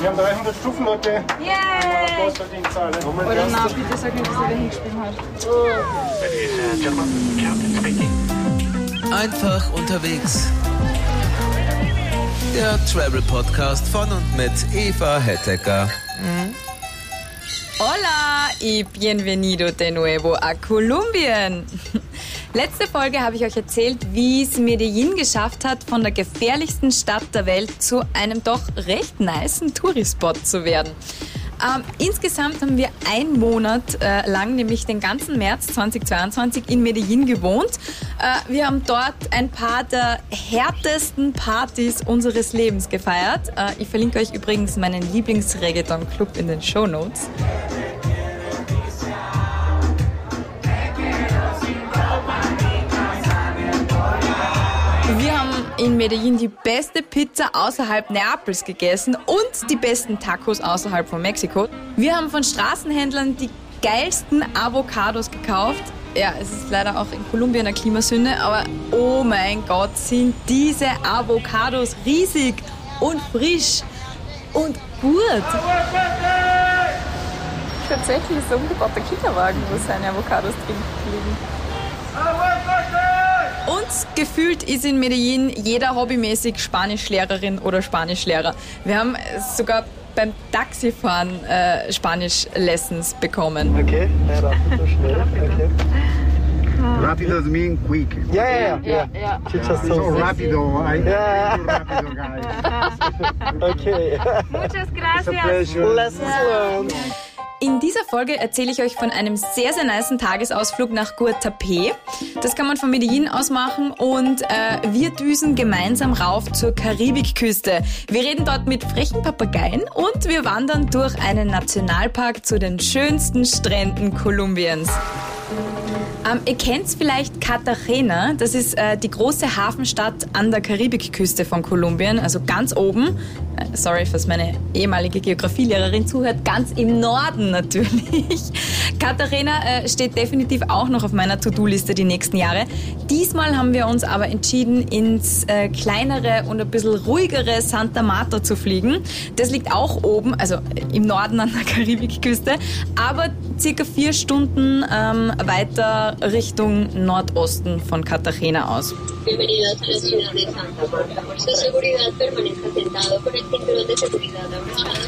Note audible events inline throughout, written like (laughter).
Wir haben 300 Stufen, Leute. Yay! Oder na, bitte sag mir, dass er wieder hingespielt hat. Einfach unterwegs. Der Travel Podcast von und mit Eva Hettecker. Hola y bienvenido de nuevo a Kolumbien. Letzte Folge habe ich euch erzählt, wie es Medellin geschafft hat, von der gefährlichsten Stadt der Welt zu einem doch recht nicen Tourispot zu werden. Ähm, insgesamt haben wir einen Monat äh, lang, nämlich den ganzen März 2022 in Medellin gewohnt. Äh, wir haben dort ein paar der härtesten Partys unseres Lebens gefeiert. Äh, ich verlinke euch übrigens meinen Lieblings-Reggaeton-Club in den Show Notes. Wir haben in Medellin die beste Pizza außerhalb Neapels gegessen und die besten Tacos außerhalb von Mexiko. Wir haben von Straßenhändlern die geilsten Avocados gekauft. Ja, es ist leider auch in Kolumbien eine Klimasünde, aber oh mein Gott, sind diese Avocados riesig und frisch und gut. Tatsächlich ist ein umgebauter Kinderwagen, wo seine Avocados drin liegen. Und gefühlt ist in Medellin jeder hobbymäßig Spanischlehrerin oder Spanischlehrer. Wir haben sogar beim Taxifahren äh, Spanisch-Lessons bekommen. Okay, ja, rápido, schnell. Okay. Rápido mean quick. Ja, ja, ja. ja. She just So rápido. I Yeah. rápido, guys. (laughs) Okay. Muchas It's a pleasure. Lessons learned. In dieser Folge erzähle ich euch von einem sehr, sehr nicen Tagesausflug nach Guatapé. Das kann man von Medellin aus machen und äh, wir düsen gemeinsam rauf zur Karibikküste. Wir reden dort mit frechen Papageien und wir wandern durch einen Nationalpark zu den schönsten Stränden Kolumbiens. Ähm, ihr kennt vielleicht Cartagena, das ist äh, die große Hafenstadt an der Karibikküste von Kolumbien, also ganz oben. Äh, sorry, falls meine ehemalige Geografielehrerin zuhört, ganz im Norden (laughs) natürlich. Cartagena äh, steht definitiv auch noch auf meiner To-Do-Liste die nächsten Jahre. Diesmal haben wir uns aber entschieden, ins äh, kleinere und ein bisschen ruhigere Santa Marta zu fliegen. Das liegt auch oben, also im Norden an der (laughs) Karibikküste, aber circa vier Stunden ähm, weiter Richtung Nordosten von Cartagena aus.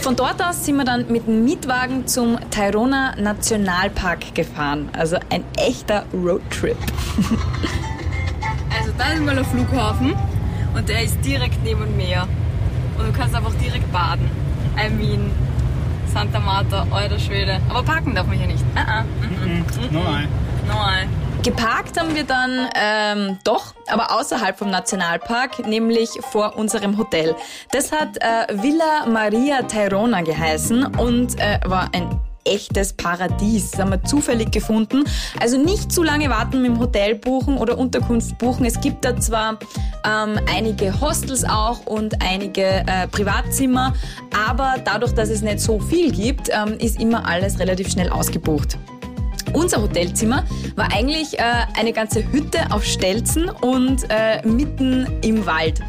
Von dort aus sind wir dann mit dem Mietwagen zum Tayrona Nationalpark gefahren. Also ein echter Roadtrip. (laughs) Also da ist mal der Flughafen und der ist direkt neben dem Meer. Und du kannst einfach direkt baden. I mean, Santa Marta, alter Schwede. Aber parken darf man hier nicht. Ah, ah. Nein. Nein. Geparkt haben wir dann ähm, doch, aber außerhalb vom Nationalpark, nämlich vor unserem Hotel. Das hat äh, Villa Maria Tayrona geheißen und äh, war ein echtes Paradies. Das haben wir zufällig gefunden. Also nicht zu lange warten mit dem Hotel buchen oder Unterkunft buchen. Es gibt da zwar ähm, einige Hostels auch und einige äh, Privatzimmer, aber dadurch, dass es nicht so viel gibt, ähm, ist immer alles relativ schnell ausgebucht. Unser Hotelzimmer war eigentlich äh, eine ganze Hütte auf Stelzen und äh, mitten im Wald.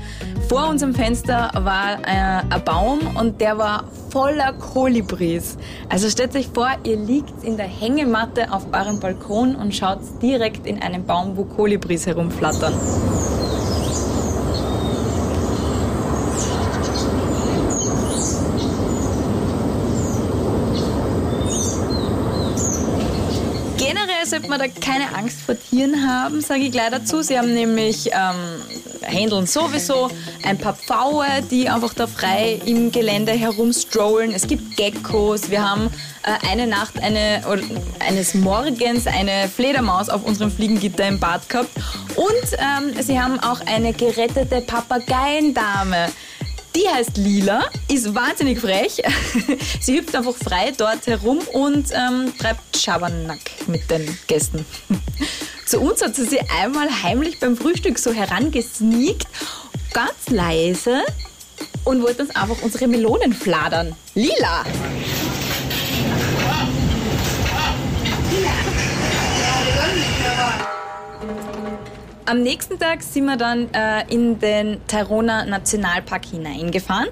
Vor unserem Fenster war äh, ein Baum und der war voller Kolibris. Also stellt euch vor, ihr liegt in der Hängematte auf eurem Balkon und schaut direkt in einen Baum, wo Kolibris herumflattern. Sollte man da keine Angst vor Tieren haben, sage ich gleich dazu. Sie haben nämlich ähm, Händeln sowieso, ein paar Pfaue, die einfach da frei im Gelände herumstrollen. Es gibt Geckos. Wir haben äh, eine Nacht eine, oder eines Morgens eine Fledermaus auf unserem Fliegengitter im Bad gehabt. Und ähm, sie haben auch eine gerettete Papageiendame. Die heißt Lila, ist wahnsinnig frech. (laughs) Sie hüpft einfach frei dort herum und ähm, treibt Schabernack mit den Gästen. (laughs) Zu uns hat sie sich einmal heimlich beim Frühstück so herangesneakt, ganz leise und wollte uns einfach unsere Melonen fladern. Lila! Am nächsten Tag sind wir dann äh, in den Tairona Nationalpark hineingefahren.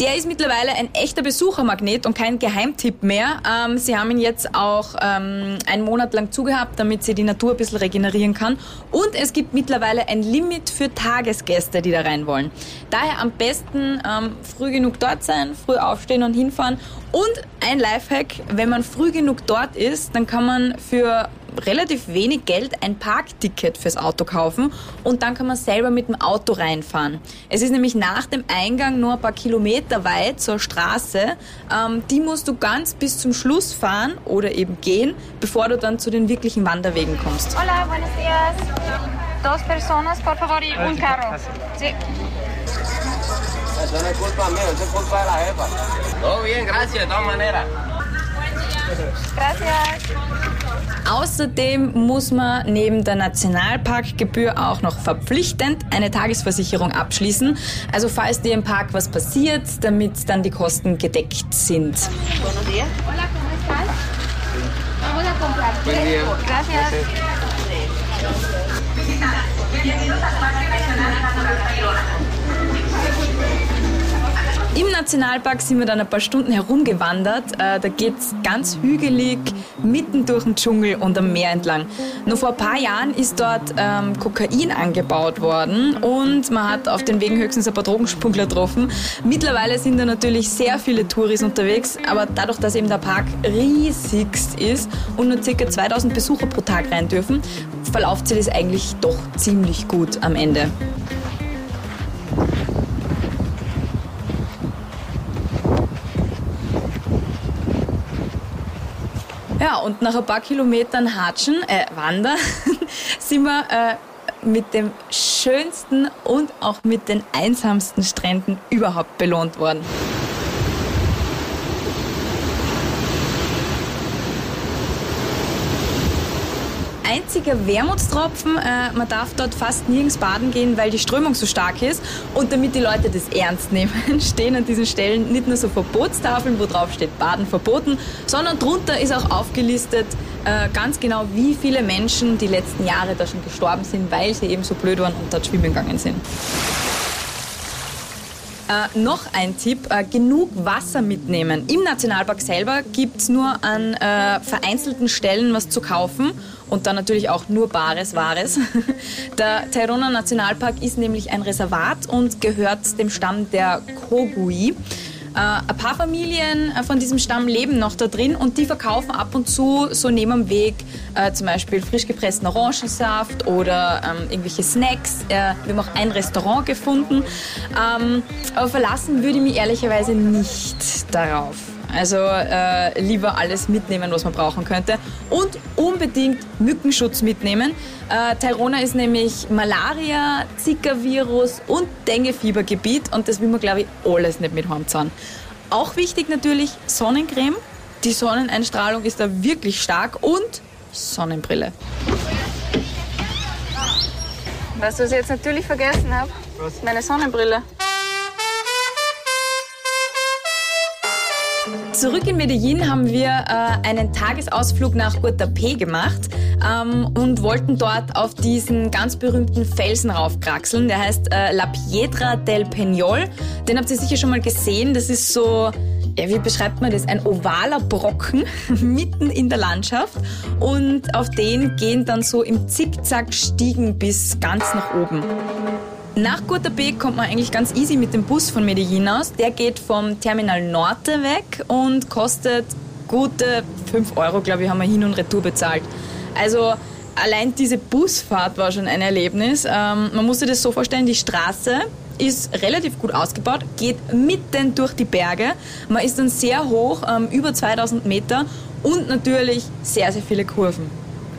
Der ist mittlerweile ein echter Besuchermagnet und kein Geheimtipp mehr. Ähm, sie haben ihn jetzt auch ähm, einen Monat lang zugehabt, damit sie die Natur ein bisschen regenerieren kann. Und es gibt mittlerweile ein Limit für Tagesgäste, die da rein wollen. Daher am besten ähm, früh genug dort sein, früh aufstehen und hinfahren. Und ein Lifehack, wenn man früh genug dort ist, dann kann man für relativ wenig Geld ein Parkticket fürs Auto kaufen und dann kann man selber mit dem Auto reinfahren. Es ist nämlich nach dem Eingang nur ein paar Kilometer weit zur Straße. Ähm, die musst du ganz bis zum Schluss fahren oder eben gehen, bevor du dann zu den wirklichen Wanderwegen kommst. Hola, buenos días. Dos personas, por favor, y un carro. Sí. Eso no es culpa mía, eso es culpa de la jefa. Todo bien, gracias, de todas maneras. Gracias. Außerdem muss man neben der Nationalparkgebühr auch noch verpflichtend eine Tagesversicherung abschließen. Also falls dir im Park was passiert, damit dann die Kosten gedeckt sind. Im Nationalpark sind wir dann ein paar Stunden herumgewandert. Äh, Da geht's ganz hügelig, mitten durch den Dschungel und am Meer entlang. Nur vor ein paar Jahren ist dort ähm, Kokain angebaut worden und man hat auf den Wegen höchstens ein paar Drogenschmuggler getroffen. Mittlerweile sind da natürlich sehr viele Touris unterwegs, aber dadurch, dass eben der Park riesigst ist und nur ca. 2000 Besucher pro Tag rein dürfen, verlauft sich das eigentlich doch ziemlich gut am Ende. Ja, und nach ein paar Kilometern Hatschen, äh, Wandern, (laughs) sind wir äh, mit dem schönsten und auch mit den einsamsten Stränden überhaupt belohnt worden. Einziger Wermutstropfen, äh, man darf dort fast nirgends baden gehen, weil die Strömung so stark ist. Und damit die Leute das ernst nehmen, (laughs) stehen an diesen Stellen nicht nur so Verbotstafeln, wo drauf steht Baden verboten, sondern drunter ist auch aufgelistet äh, ganz genau, wie viele Menschen die letzten Jahre da schon gestorben sind, weil sie eben so blöd waren und dort schwimmen gegangen sind. Äh, noch ein Tipp, äh, genug Wasser mitnehmen. Im Nationalpark selber gibt's nur an äh, vereinzelten Stellen was zu kaufen und dann natürlich auch nur bares Wahres. (laughs) Der Tairona Nationalpark ist nämlich ein Reservat und gehört dem Stamm der Kogui. Äh, ein paar Familien äh, von diesem Stamm leben noch da drin und die verkaufen ab und zu so neben dem Weg äh, zum Beispiel frisch gepressten Orangensaft oder ähm, irgendwelche Snacks. Äh, wir haben auch ein Restaurant gefunden. Ähm, aber verlassen würde ich mich ehrlicherweise nicht darauf. Also äh, lieber alles mitnehmen, was man brauchen könnte. Und unbedingt Mückenschutz mitnehmen. Äh, Tairona ist nämlich Malaria, Zika-Virus und Denguefiebergebiet und das will man, glaube ich, alles nicht mit heimzahlen. Auch wichtig natürlich Sonnencreme. Die Sonneneinstrahlung ist da wirklich stark und Sonnenbrille. Weißt du, was ich jetzt natürlich vergessen habe? Meine Sonnenbrille. Zurück in Medellin haben wir äh, einen Tagesausflug nach Guatapé gemacht ähm, und wollten dort auf diesen ganz berühmten Felsen raufkraxeln. Der heißt äh, La Piedra del Peñol. Den habt ihr sicher schon mal gesehen. Das ist so, ja, wie beschreibt man das? Ein ovaler Brocken (laughs) mitten in der Landschaft. Und auf den gehen dann so im Zickzack Stiegen bis ganz nach oben. Nach Guatapé kommt man eigentlich ganz easy mit dem Bus von Medellin aus. Der geht vom Terminal Norte weg und kostet gute 5 Euro, glaube ich, haben wir hin und retour bezahlt. Also allein diese Busfahrt war schon ein Erlebnis. Ähm, man muss sich das so vorstellen, die Straße ist relativ gut ausgebaut, geht mitten durch die Berge. Man ist dann sehr hoch, ähm, über 2000 Meter und natürlich sehr, sehr viele Kurven.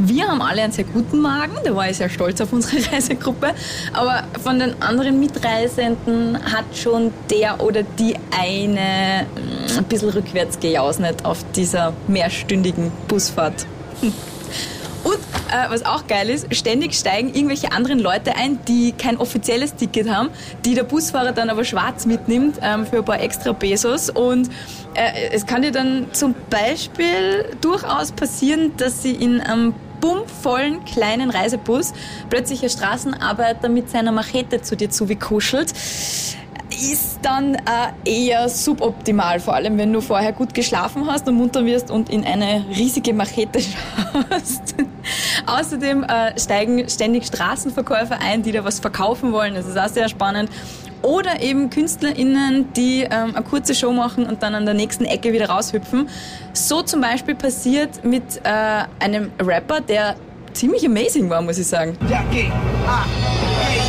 Wir haben alle einen sehr guten Magen, da war ich sehr stolz auf unsere (laughs) Reisegruppe. Aber von den anderen Mitreisenden hat schon der oder die eine mm, ein bisschen rückwärts gejausnet auf dieser mehrstündigen Busfahrt. (laughs) Und äh, was auch geil ist, ständig steigen irgendwelche anderen Leute ein, die kein offizielles Ticket haben, die der Busfahrer dann aber schwarz mitnimmt ähm, für ein paar extra Pesos. Und äh, es kann dir dann zum Beispiel durchaus passieren, dass sie in einem bummvollen kleinen Reisebus plötzlich ein Straßenarbeiter mit seiner Machete zu dir zugekuschelt ist dann äh, eher suboptimal, vor allem wenn du vorher gut geschlafen hast und munter wirst und in eine riesige Machete (laughs) schaust. Außerdem äh, steigen ständig Straßenverkäufer ein, die da was verkaufen wollen. Das ist auch sehr spannend. Oder eben KünstlerInnen, die ähm, eine kurze Show machen und dann an der nächsten Ecke wieder raushüpfen. So zum Beispiel passiert mit äh, einem Rapper, der ziemlich amazing war, muss ich sagen. Ya que, ah, hey,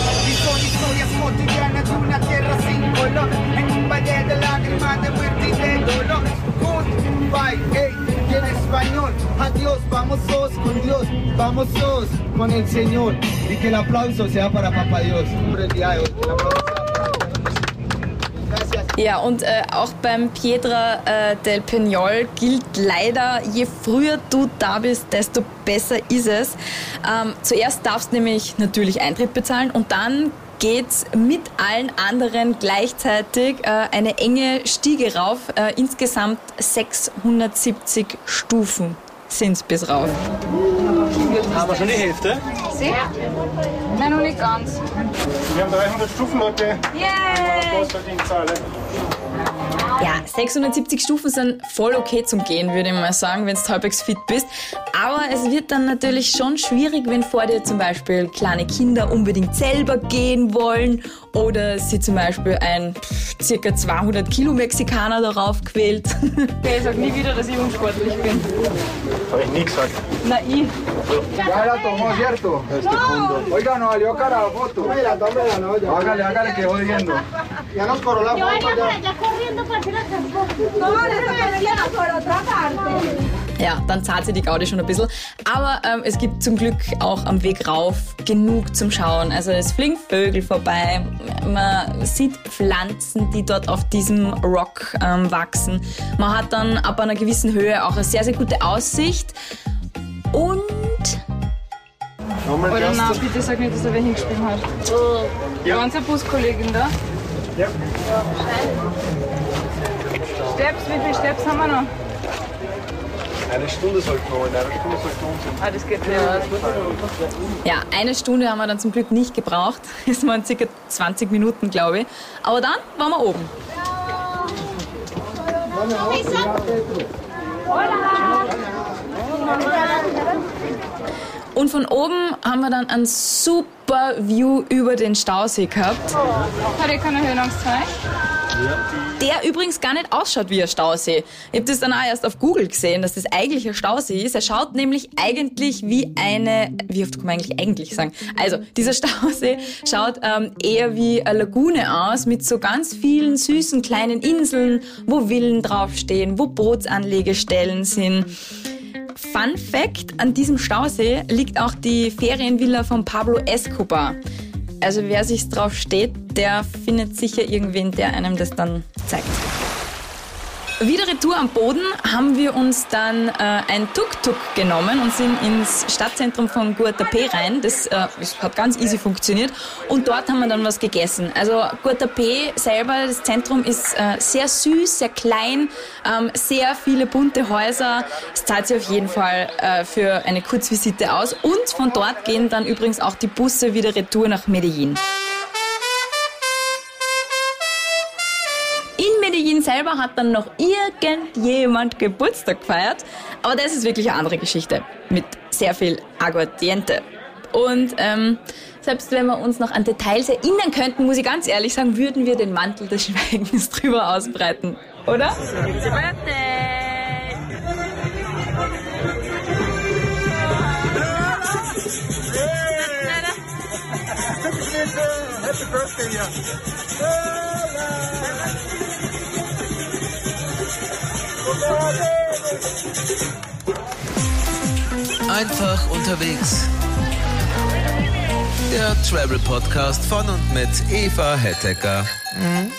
vamos todos con el Señor, y que el aplauso sea para Papá Dios por el día de hoy. El aplauso sea para Gracias. Ja, und äh, auch beim Piedra äh, del Peñol gilt leider, je früher du da bist, desto besser ist es. Ähm, zuerst darfst nämlich natürlich Eintritt bezahlen und dann geht's mit allen anderen gleichzeitig äh, eine enge Stiege rauf. Äh, insgesamt 670 Stufen sind's bis rauf. Haben wir schon die Hälfte? Nein, noch nicht ganz. Wir haben 300 Stufen, Leute. Yay! Großverdienstzahle. Ja, 670 Stufen sind voll okay zum Gehen, würde ich mal sagen, wenn du halbwegs fit bist. Aber es wird dann natürlich schon schwierig, wenn vor dir zum Beispiel kleine Kinder unbedingt selber gehen wollen oder sie zum Beispiel ein pff, circa 200 Kilo Mexikaner darauf quält. (laughs) Okay, sag nie wieder, dass ich unsportlich bin. Habe ich nie gesagt. Na, ich. Ya la tomó, ¿cierto? Oiga, no valió cara la foto. Hágale, hágale que voy viendo. Ya nos corolamos. allá corriendo para Ja, dann zahlt sie die Gaudi schon ein bisschen. Aber ähm, es gibt zum Glück auch am Weg rauf genug zum Schauen. Also es fliegen Vögel vorbei, man sieht Pflanzen, die dort auf diesem Rock ähm, wachsen. Man hat dann ab einer gewissen Höhe auch eine sehr, sehr gute Aussicht. Und Nochmal Oder nein, bitte sag nicht, dass er wer hingespielt hat. Ja. Ganz eine Buskollegin da. Ja. Steps, wie viele Steps haben wir noch? Eine Stunde sollten wir holen, eine Stunde sollten wir uns Ah, das geht ja. ja, eine Stunde haben wir dann zum Glück nicht gebraucht. (laughs) Es waren circa 20 Minuten, glaube ich. Aber dann waren wir oben. Und von oben haben wir dann ein super View über den Stausee gehabt, Hat ihr keine Höhenangst zwei? Der übrigens gar nicht ausschaut wie ein Stausee. Ich habe das dann auch erst auf Google gesehen, dass das eigentlich ein Stausee ist. Er schaut nämlich eigentlich wie eine, wie oft kann man eigentlich eigentlich sagen? Also, dieser (laughs) Stausee schaut ähm, eher wie eine Lagune aus mit so ganz vielen süßen kleinen Inseln, wo Villen draufstehen, wo Bootsanlegestellen sind. Fun Fact, an diesem Stausee liegt auch die Ferienvilla von Pablo Escobar. Also wer sich drauf steht, der findet sicher irgendwen, der einem das dann zeigt. Wieder Retour am Boden haben wir uns dann äh, ein Tuk-Tuk genommen und sind ins Stadtzentrum von Guatapé rein. Das, äh, das hat ganz easy funktioniert. Und dort haben wir dann was gegessen. Also Guatapé selber, das Zentrum ist äh, sehr süß, sehr klein, ähm, sehr viele bunte Häuser. Es zahlt sich auf jeden Fall äh, für eine Kurzvisite aus. Und von dort gehen dann übrigens auch die Busse wieder Retour nach Medellin. Medellin selber hat dann noch irgendjemand Geburtstag gefeiert. Aber das ist wirklich eine andere Geschichte. Mit sehr viel Aguardiente. Und ähm, selbst wenn wir uns noch an Details erinnern könnten, muss ich ganz ehrlich sagen, würden wir den Mantel des Schweigens (laughs) drüber ausbreiten. Oder? Einfach unterwegs. Der Travel Podcast von und mit Eva Hettecker. Mhm.